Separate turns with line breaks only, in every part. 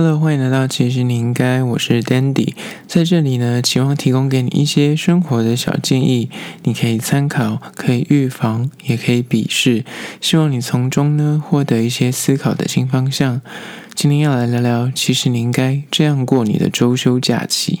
Hello，欢迎来到其实你应该，我是 Dandy，在这里呢，期望提供给你一些生活的小建议，你可以参考，可以预防，也可以鄙视，希望你从中呢获得一些思考的新方向。今天要来聊聊，其实你应该这样过你的周休假期。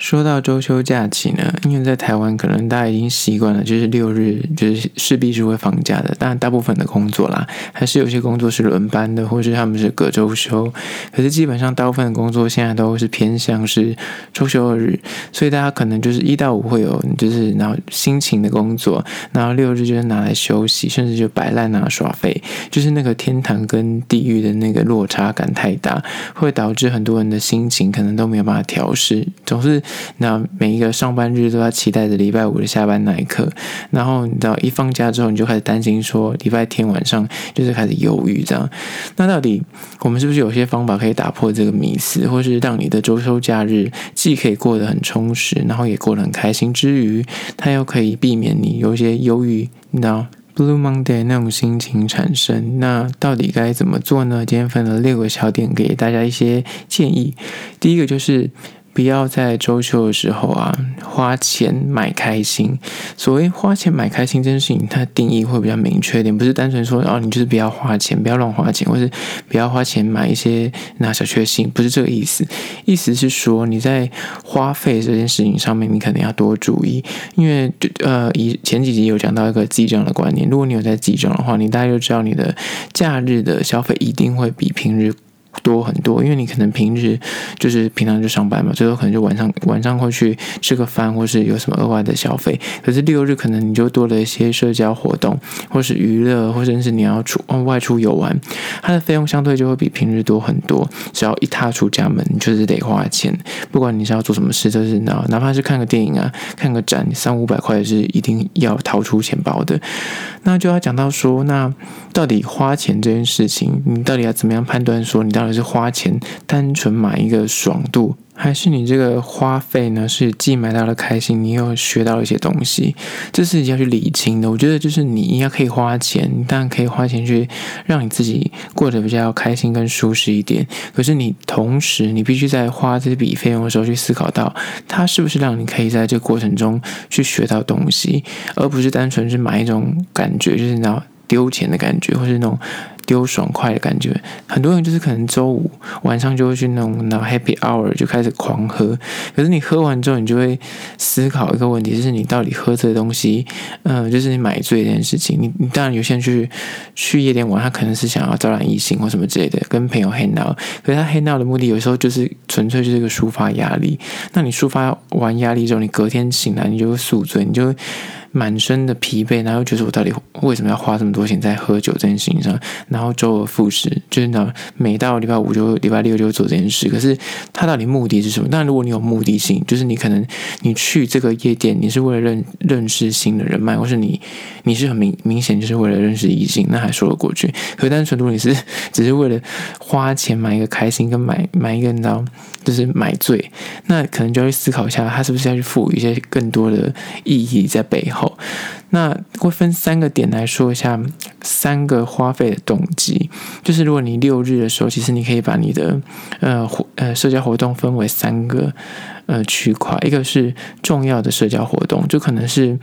说到周休假期呢，因为在台湾可能大家已经习惯了，就是六日就是势必是会放假的。当然，大部分的工作啦，还是有些工作是轮班的，或是他们是隔周休。可是基本上大部分的工作现在都是偏向是周休二日，所以大家可能就是一到五会有就是然后辛勤的工作，然后六日就是拿来休息，甚至就摆烂啊耍废，就是那个天堂跟地狱的那个落差感太大，会导致很多人的心情可能都没有办法调试，总是。那每一个上班日都要期待着礼拜五的下班那一刻，然后你知道一放假之后，你就开始担心说礼拜天晚上就是开始忧郁这样。那到底我们是不是有些方法可以打破这个迷思，或是让你的周休假日既可以过得很充实，然后也过得很开心之余，它又可以避免你有一些忧郁，你知道 Blue Monday 那种心情产生？那到底该怎么做呢？今天分了六个小点给大家一些建议。第一个就是。不要在周休的时候啊，花钱买开心。所谓花钱买开心这件事情，它定义会比较明确一点，不是单纯说哦，你就是不要花钱，不要乱花钱，或是不要花钱买一些那小确幸，不是这个意思。意思是说你在花费这件事情上面，你可能要多注意，因为呃，以前几集有讲到一个记账的观念，如果你有在记账的话，你大概就知道你的假日的消费一定会比平日。多很多，因为你可能平日就是平常就上班嘛，最多可能就晚上晚上会去吃个饭，或是有什么额外的消费。可是六日可能你就多了一些社交活动，或是娱乐，或者是你要出外出游玩，它的费用相对就会比平日多很多。只要一踏出家门，你就是得花钱，不管你是要做什么事，就是哪哪怕是看个电影啊，看个展，三五百块是一定要掏出钱包的。那就要讲到说，那到底花钱这件事情，你到底要怎么样判断说你的底是花钱单纯买一个爽度，还是你这个花费呢是既买到了开心，你又学到了一些东西？这是你要去理清的。我觉得就是你应该可以花钱，你当然可以花钱去让你自己过得比较开心跟舒适一点。可是你同时你必须在花这笔费用的时候去思考到，它是不是让你可以在这个过程中去学到东西，而不是单纯是买一种感觉，就是你要丢钱的感觉，或是那种。丢爽快的感觉，很多人就是可能周五晚上就会去那种那 Happy Hour 就开始狂喝，可是你喝完之后，你就会思考一个问题，就是你到底喝这个东西，嗯、就是你买醉这件事情。你你当然有些人去去夜店玩，他可能是想要招揽异性或什么之类的，跟朋友 hang out，可是他 hang out 的目的有时候就是纯粹就是一个抒发压力。那你抒发完压力之后，你隔天醒来你就会宿醉，你就。满身的疲惫，然后觉得我到底为什么要花这么多钱在喝酒这件事情上？然然后周而复始，就是呢，每到礼拜五就礼拜六就做这件事。可是他到底目的是什么？但如果你有目的性，就是你可能你去这个夜店，你是为了认认识新的人脉，或是你你是很明明显就是为了认识异性，那还说得过去。可单纯如果你是只是为了花钱买一个开心，跟买买一个你知道就是买醉，那可能就要去思考一下，他是不是要去赋予一些更多的意义在背后。那会分三个点来说一下三个花费的动机。就是如果你六日的时候，其实你可以把你的呃活呃社交活动分为三个呃区块，一个是重要的社交活动，就可能是。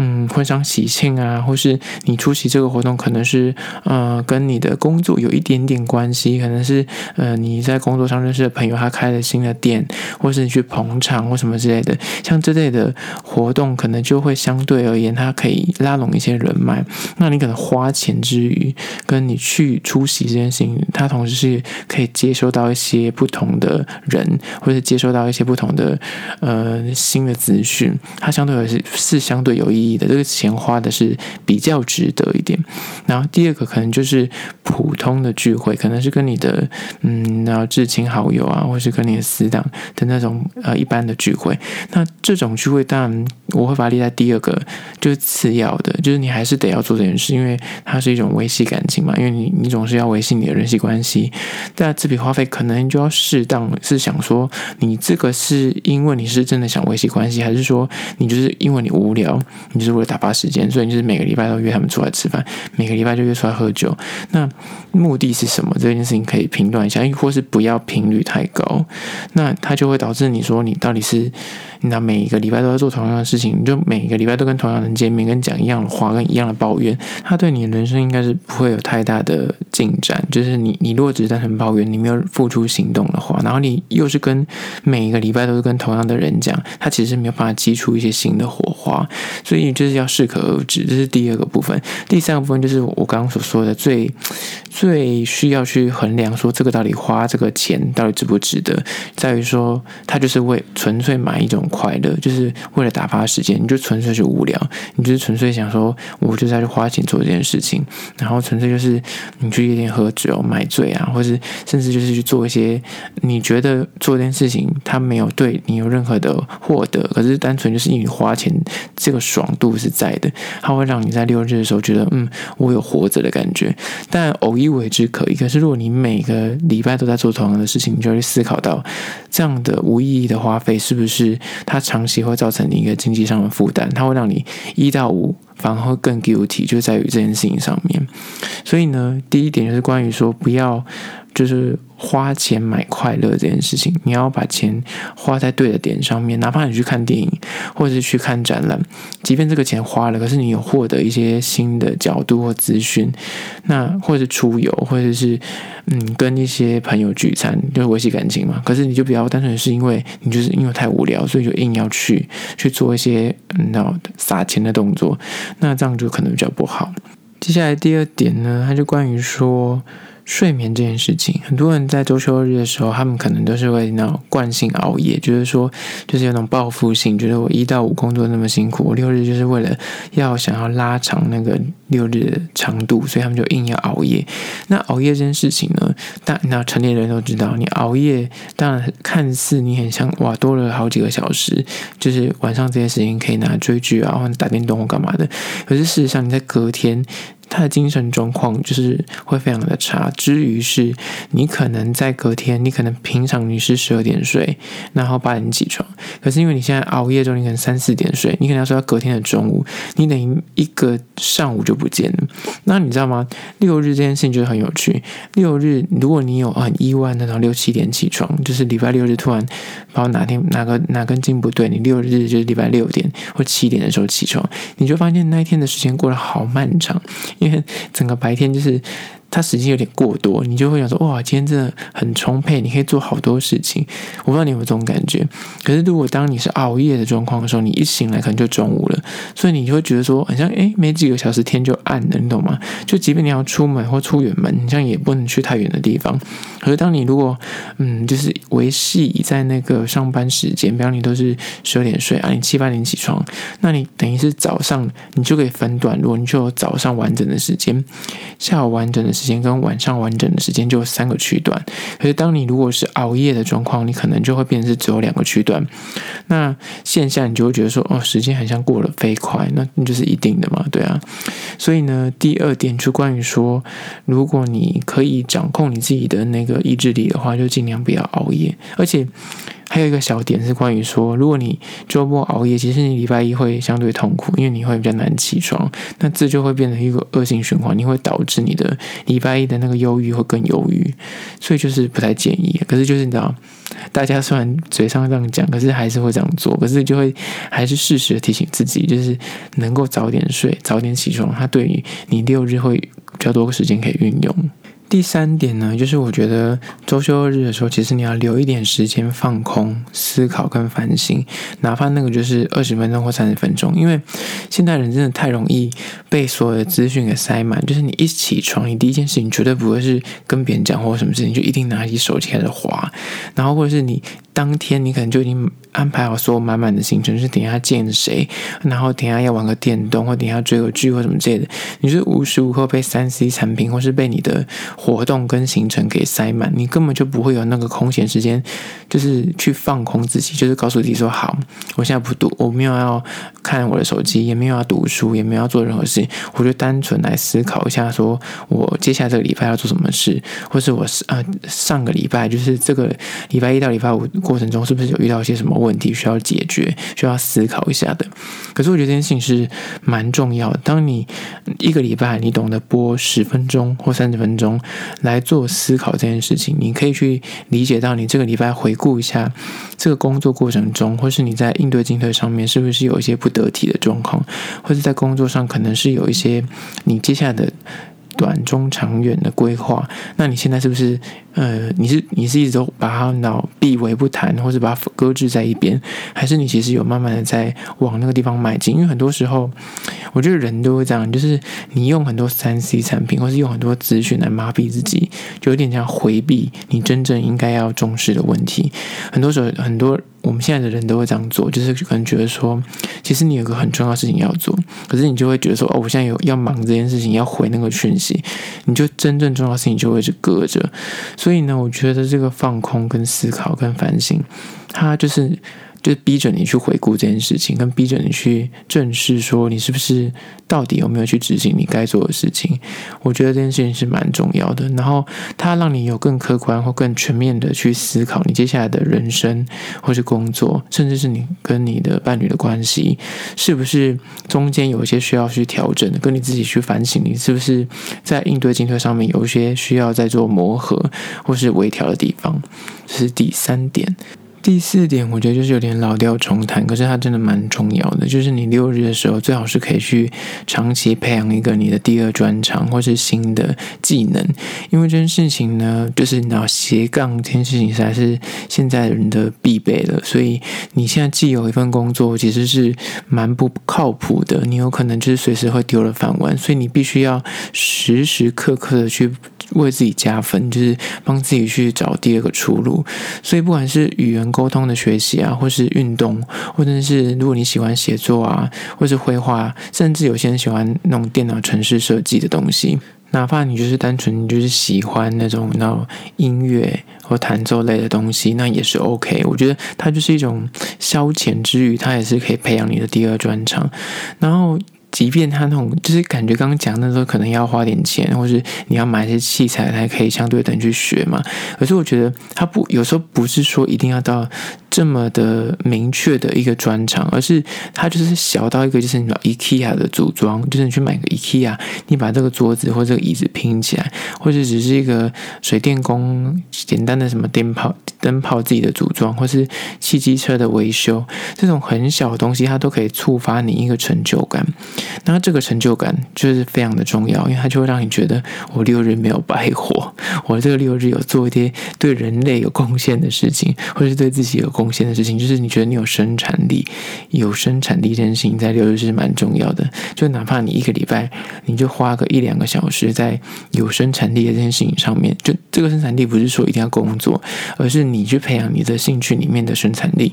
嗯，婚丧喜庆啊，或是你出席这个活动，可能是呃跟你的工作有一点点关系，可能是呃你在工作上认识的朋友，他开了新的店，或是你去捧场或什么之类的，像这类的活动，可能就会相对而言，它可以拉拢一些人脉。那你可能花钱之余，跟你去出席这件事情，它同时是可以接收到一些不同的人，或是接收到一些不同的呃新的资讯，它相对而言是是相对有意义。你的这个钱花的是比较值得一点，然后第二个可能就是普通的聚会，可能是跟你的嗯，然后至亲好友啊，或是跟你的死党的那种呃一般的聚会。那这种聚会当然我会把它列在第二个，就是次要的，就是你还是得要做这件事，因为它是一种维系感情嘛，因为你你总是要维系你的人际关系。但这笔花费可能就要适当，是想说你这个是因为你是真的想维系关系，还是说你就是因为你无聊？你就是为了打发时间，所以你就是每个礼拜都约他们出来吃饭，每个礼拜就约出来喝酒。那目的是什么？这件事情可以评断一下，或是不要频率太高，那它就会导致你说你到底是。那每一个礼拜都在做同样的事情，你就每一个礼拜都跟同样的人见面，跟讲一样的话，跟一样的抱怨，他对你的人生应该是不会有太大的进展。就是你，你如果只是单纯抱怨，你没有付出行动的话，然后你又是跟每一个礼拜都是跟同样的人讲，他其实没有办法激出一些新的火花。所以就是要适可而止，这是第二个部分。第三个部分就是我刚刚所说的最最需要去衡量，说这个到底花这个钱到底值不值得，在于说他就是为纯粹买一种。快乐就是为了打发时间，你就纯粹是无聊，你就是纯粹想说，我就在去花钱做这件事情，然后纯粹就是你去夜店喝酒买醉啊，或是甚至就是去做一些你觉得做这件事情它没有对你有任何的获得，可是单纯就是因为你花钱这个爽度是在的，它会让你在六日的时候觉得嗯，我有活着的感觉。但偶一为之可以，可是如果你每个礼拜都在做同样的事情，你就会思考到这样的无意义的花费是不是？它长期会造成你一个经济上的负担，它会让你一到五反而会更 guilty，就在于这件事情上面。所以呢，第一点就是关于说不要。就是花钱买快乐这件事情，你要把钱花在对的点上面。哪怕你去看电影，或者是去看展览，即便这个钱花了，可是你有获得一些新的角度或资讯，那或者是出游，或者是嗯跟一些朋友聚餐，就是维系感情嘛。可是你就比较单纯是因为你就是因为太无聊，所以就硬要去去做一些嗯那撒钱的动作，那这样就可能比较不好。接下来第二点呢，它就关于说。睡眠这件事情，很多人在周休日的时候，他们可能都是会那种惯性熬夜，觉得说就是有种报复性，觉得我一到五工作那么辛苦，我六日就是为了要想要拉长那个六日的长度，所以他们就硬要熬夜。那熬夜这件事情呢，但那成年人都知道，你熬夜当然看似你很像哇多了好几个小时，就是晚上这些时间可以拿来追剧啊，或者打电动或干嘛的。可是事实上你在隔天。他的精神状况就是会非常的差，至于是你可能在隔天，你可能平常你是十二点睡，然后八点起床，可是因为你现在熬夜之后，你可能三四点睡，你可能要睡到隔天的中午，你等于一个上午就不见了。那你知道吗？六日这件事情就很有趣。六日如果你有很意外那种六七点起床，就是礼拜六日突然不知道哪天哪个哪根筋不对，你六日就是礼拜六点或七点的时候起床，你就发现那一天的时间过得好漫长。因为整个白天就是。它时间有点过多，你就会想说哇，今天真的很充沛，你可以做好多事情。我不知道你有没有这种感觉。可是如果当你是熬夜的状况的时候，你一醒来可能就中午了，所以你就会觉得说，好像诶，没几个小时天就暗了，你懂吗？就即便你要出门或出远门，你像也不能去太远的地方。可是当你如果嗯，就是维系在那个上班时间，比方你都是十二点睡啊，你七八点起床，那你等于是早上你就可以分段落，你就有早上完整的时间，下午完整的时间跟晚上完整的时间就三个区段，可是当你如果是熬夜的状况，你可能就会变成是只有两个区段。那现下你就会觉得说，哦，时间好像过得飞快，那那就是一定的嘛，对啊。所以呢，第二点就关于说，如果你可以掌控你自己的那个意志力的话，就尽量不要熬夜，而且。还有一个小点是关于说，如果你周末熬夜，其实你礼拜一会相对痛苦，因为你会比较难起床，那这就会变成一个恶性循环，你会导致你的礼拜一的那个忧郁会更忧郁，所以就是不太建议。可是就是你知道，大家虽然嘴上这样讲，可是还是会这样做，可是就会还是适时的提醒自己，就是能够早点睡，早点起床，它对于你六日会比较多个时间可以运用。第三点呢，就是我觉得周休日的时候，其实你要留一点时间放空、思考跟反省，哪怕那个就是二十分钟或三十分钟。因为现代人真的太容易被所有的资讯给塞满，就是你一起床，你第一件事情绝对不会是跟别人讲或什么事情，就一定拿起手机开始滑，然后或者是你。当天你可能就已经安排好所有满满的行程，是等一下见谁，然后等一下要玩个电动，或等一下追个剧或什么之类的。你是无时无刻被三 C 产品，或是被你的活动跟行程给塞满，你根本就不会有那个空闲时间，就是去放空自己，就是告诉自己说好，我现在不读，我没有要看我的手机，也没有要读书，也没有要做任何事情，我就单纯来思考一下，说我接下来这个礼拜要做什么事，或是我呃上个礼拜就是这个礼拜一到礼拜五过程中，是不是有遇到一些什么问题需要解决，需要思考一下的？可是我觉得这件事情是蛮重要的。当你一个礼拜你懂得播十分钟或三十分钟来做思考这件事情，你可以去理解到你这个礼拜回顾一下这个工作过程中，或是你在应对进退上面是不是有一些不得体的状况，或者在工作上可能是有一些你接下来的。短中长远的规划，那你现在是不是呃，你是你是一直都把它脑避为不谈，或者把它搁置在一边，还是你其实有慢慢的在往那个地方迈进？因为很多时候，我觉得人都会这样，就是你用很多三 C 产品，或是用很多资讯来麻痹自己，就有点像回避你真正应该要重视的问题。很多时候，很多。我们现在的人都会这样做，就是可能觉得说，其实你有个很重要的事情要做，可是你就会觉得说，哦，我现在有要忙这件事情，要回那个讯息，你就真正重要的事情就会是隔着。所以呢，我觉得这个放空、跟思考、跟反省，它就是。就是逼着你去回顾这件事情，跟逼着你去正视，说你是不是到底有没有去执行你该做的事情。我觉得这件事情是蛮重要的。然后，它让你有更客观或更全面的去思考你接下来的人生，或是工作，甚至是你跟你的伴侣的关系，是不是中间有一些需要去调整的，跟你自己去反省，你是不是在应对进退上面有一些需要再做磨合或是微调的地方。这是第三点。第四点，我觉得就是有点老调重弹，可是它真的蛮重要的。就是你六日的时候，最好是可以去长期培养一个你的第二专长或是新的技能，因为这件事情呢，就是你要斜杠这件事情实在是现在人的必备了。所以你现在既有一份工作，其实是蛮不靠谱的，你有可能就是随时会丢了饭碗，所以你必须要时时刻刻的去为自己加分，就是帮自己去找第二个出路。所以不管是语言，沟通的学习啊，或是运动，或者是如果你喜欢写作啊，或是绘画，甚至有些人喜欢那种电脑程式设计的东西，哪怕你就是单纯就是喜欢那种那种音乐或弹奏类的东西，那也是 OK。我觉得它就是一种消遣之余，它也是可以培养你的第二专长，然后。即便他那种就是感觉刚刚讲那时候，可能要花点钱，或是你要买一些器材才可以相对等去学嘛。可是我觉得他不有时候不是说一定要到这么的明确的一个专长，而是他就是小到一个就是你 IKEA 的组装，就是你去买个 IKEA，你把这个桌子或这个椅子拼起来，或者只是一个水电工简单的什么电泡灯泡自己的组装，或是汽机车的维修，这种很小的东西，它都可以触发你一个成就感。那这个成就感就是非常的重要，因为它就会让你觉得我六日没有白活，我这个六日有做一些对人类有贡献的事情，或是对自己有贡献的事情，就是你觉得你有生产力，有生产力这件事情在六日是蛮重要的。就哪怕你一个礼拜，你就花个一两个小时在有生产力的这件事情上面，就这个生产力不是说一定要工作，而是你去培养你的兴趣里面的生产力。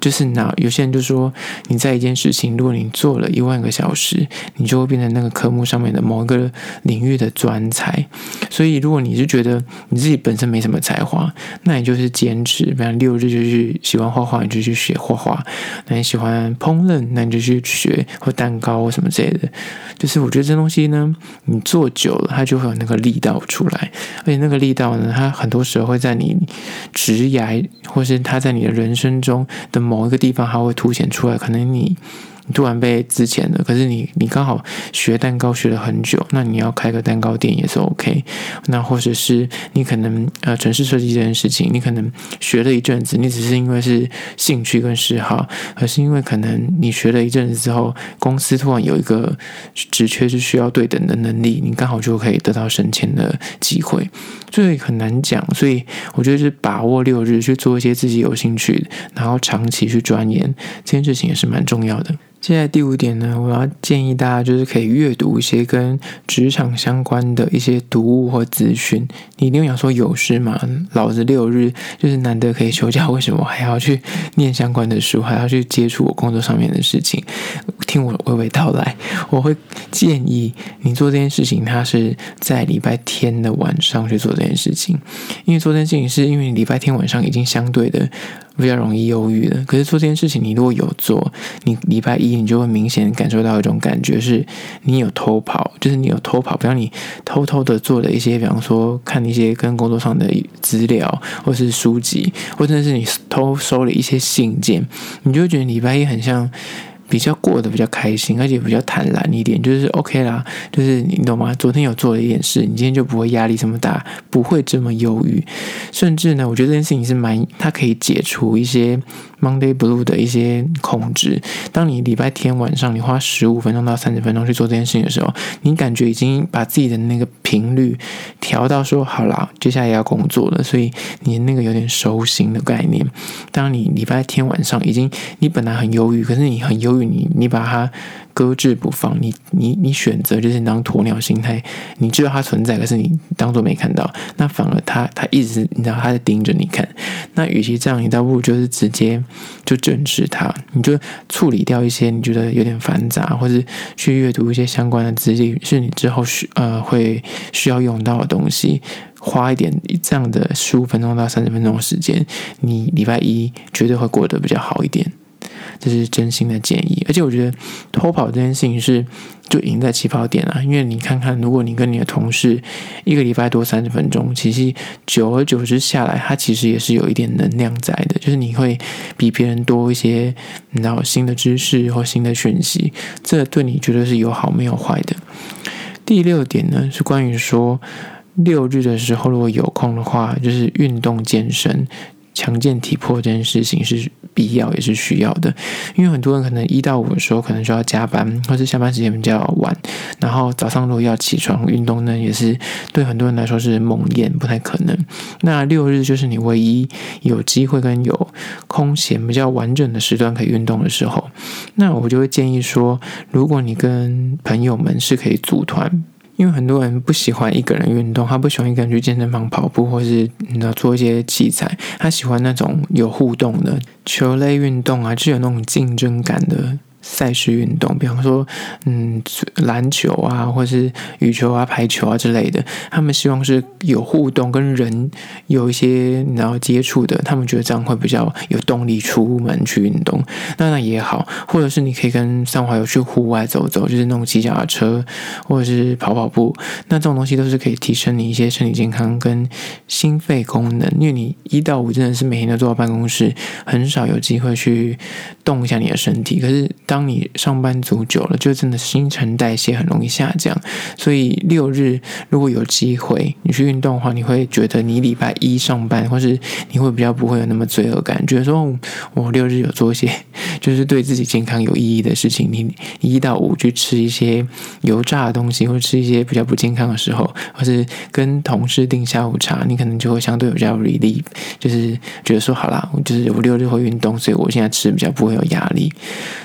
就是那有些人就说，你在一件事情，如果你做了一万个小时，你就会变成那个科目上面的某一个领域的专才。所以，如果你是觉得你自己本身没什么才华，那你就是坚持，比方六日就去喜欢画画，你就去学画画；那你喜欢烹饪，那你就去学或蛋糕或什么之类的。就是我觉得这东西呢，你做久了，它就会有那个力道出来，而且那个力道呢，它很多时候会在你职涯，或是它在你的人生中。的某一个地方，它会凸显出来。可能你。你突然被资遣了，可是你你刚好学蛋糕学了很久，那你要开个蛋糕店也是 OK。那或者是你可能呃城市设计这件事情，你可能学了一阵子，你只是因为是兴趣跟嗜好，而是因为可能你学了一阵子之后，公司突然有一个职缺是需要对等的能力，你刚好就可以得到升迁的机会。所以很难讲，所以我觉得是把握六日去做一些自己有兴趣，然后长期去钻研这件事情也是蛮重要的。接下来第五点呢，我要建议大家就是可以阅读一些跟职场相关的一些读物或资讯。你一定想说有事吗？老子六日就是难得可以休假，为什么还要去念相关的书，还要去接触我工作上面的事情？听我娓娓道来，我会建议你做这件事情，它是在礼拜天的晚上去做这件事情，因为做这件事情是因为礼拜天晚上已经相对的比较容易忧郁的。可是做这件事情，你如果有做，你礼拜一你就会明显感受到一种感觉，是你有偷跑，就是你有偷跑，比方你偷偷的做了一些，比方说看一些跟工作上的资料，或是书籍，或者是你偷收了一些信件，你就会觉得礼拜一很像。比较过得比较开心，而且比较坦然一点，就是 OK 啦，就是你懂吗？昨天有做了一件事，你今天就不会压力这么大，不会这么忧郁，甚至呢，我觉得这件事情是蛮，它可以解除一些。Monday Blue 的一些控制。当你礼拜天晚上你花十五分钟到三十分钟去做这件事情的时候，你感觉已经把自己的那个频率调到说好了，接下来要工作了，所以你那个有点收心的概念。当你礼拜天晚上已经，你本来很忧郁，可是你很忧郁，你你把它。搁置不放，你你你选择就是当鸵鸟心态，你知道它存在，可是你当做没看到，那反而它它一直你知道它在盯着你看，那与其这样，你倒不如就是直接就正视它，你就处理掉一些你觉得有点繁杂，或是去阅读一些相关的资料，是你之后需呃会需要用到的东西，花一点这样的十五分钟到三十分钟的时间，你礼拜一绝对会过得比较好一点。这是真心的建议，而且我觉得偷跑这件事情是就赢在起跑点啊，因为你看看，如果你跟你的同事一个礼拜多三十分钟，其实久而久之下来，它其实也是有一点能量在的，就是你会比别人多一些，你知道新的知识或新的讯息，这对你绝对是有好没有坏的。第六点呢，是关于说六日的时候如果有空的话，就是运动健身。强健体魄这件事情是必要也是需要的，因为很多人可能一到五的时候可能就要加班，或是下班时间比较晚，然后早上如果要起床运动呢，也是对很多人来说是梦魇，不太可能。那六日就是你唯一有机会跟有空闲比较完整的时段可以运动的时候，那我就会建议说，如果你跟朋友们是可以组团。因为很多人不喜欢一个人运动，他不喜欢一个人去健身房跑步，或是你知道做一些器材，他喜欢那种有互动的球类运动啊，就有那种竞争感的。赛事运动，比方说，嗯，篮球啊，或者是羽球啊、排球啊之类的，他们希望是有互动，跟人有一些然后接触的，他们觉得这样会比较有动力出门去运动。那那也好，或者是你可以跟三华友去户外走走，就是那种骑脚踏车，或者是跑跑步。那这种东西都是可以提升你一些身体健康跟心肺功能，因为你一到五真的是每天都坐到办公室，很少有机会去动一下你的身体。可是当当你上班族久了，就真的新陈代谢很容易下降。所以六日如果有机会你去运动的话，你会觉得你礼拜一上班，或是你会比较不会有那么罪恶感，觉得说我六日有做一些就是对自己健康有意义的事情。你一到五去吃一些油炸的东西，或者吃一些比较不健康的时候，或是跟同事订下午茶，你可能就会相对比较 re 就是觉得说好啦，就是我六日会运动，所以我现在吃比较不会有压力。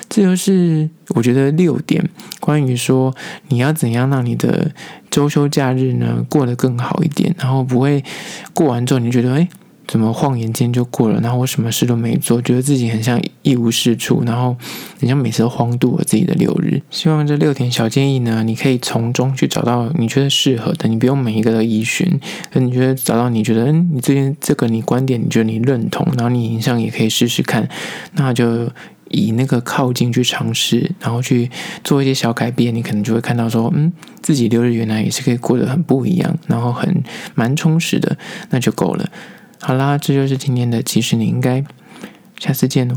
这就是我觉得六点关于说你要怎样让你的周休假日呢过得更好一点，然后不会过完之后你觉得哎，怎么晃眼间就过了，然后我什么事都没做，觉得自己很像一无是处，然后很像每次都荒度了自己的六日。希望这六点小建议呢，你可以从中去找到你觉得适合的，你不用每一个都依循，可你觉得找到你觉得嗯，你这边这个你观点你觉得你认同，然后你影像也可以试试看，那就。以那个靠近去尝试，然后去做一些小改变，你可能就会看到说，嗯，自己留日原来也是可以过得很不一样，然后很蛮充实的，那就够了。好啦，这就是今天的，其实你应该下次见喽。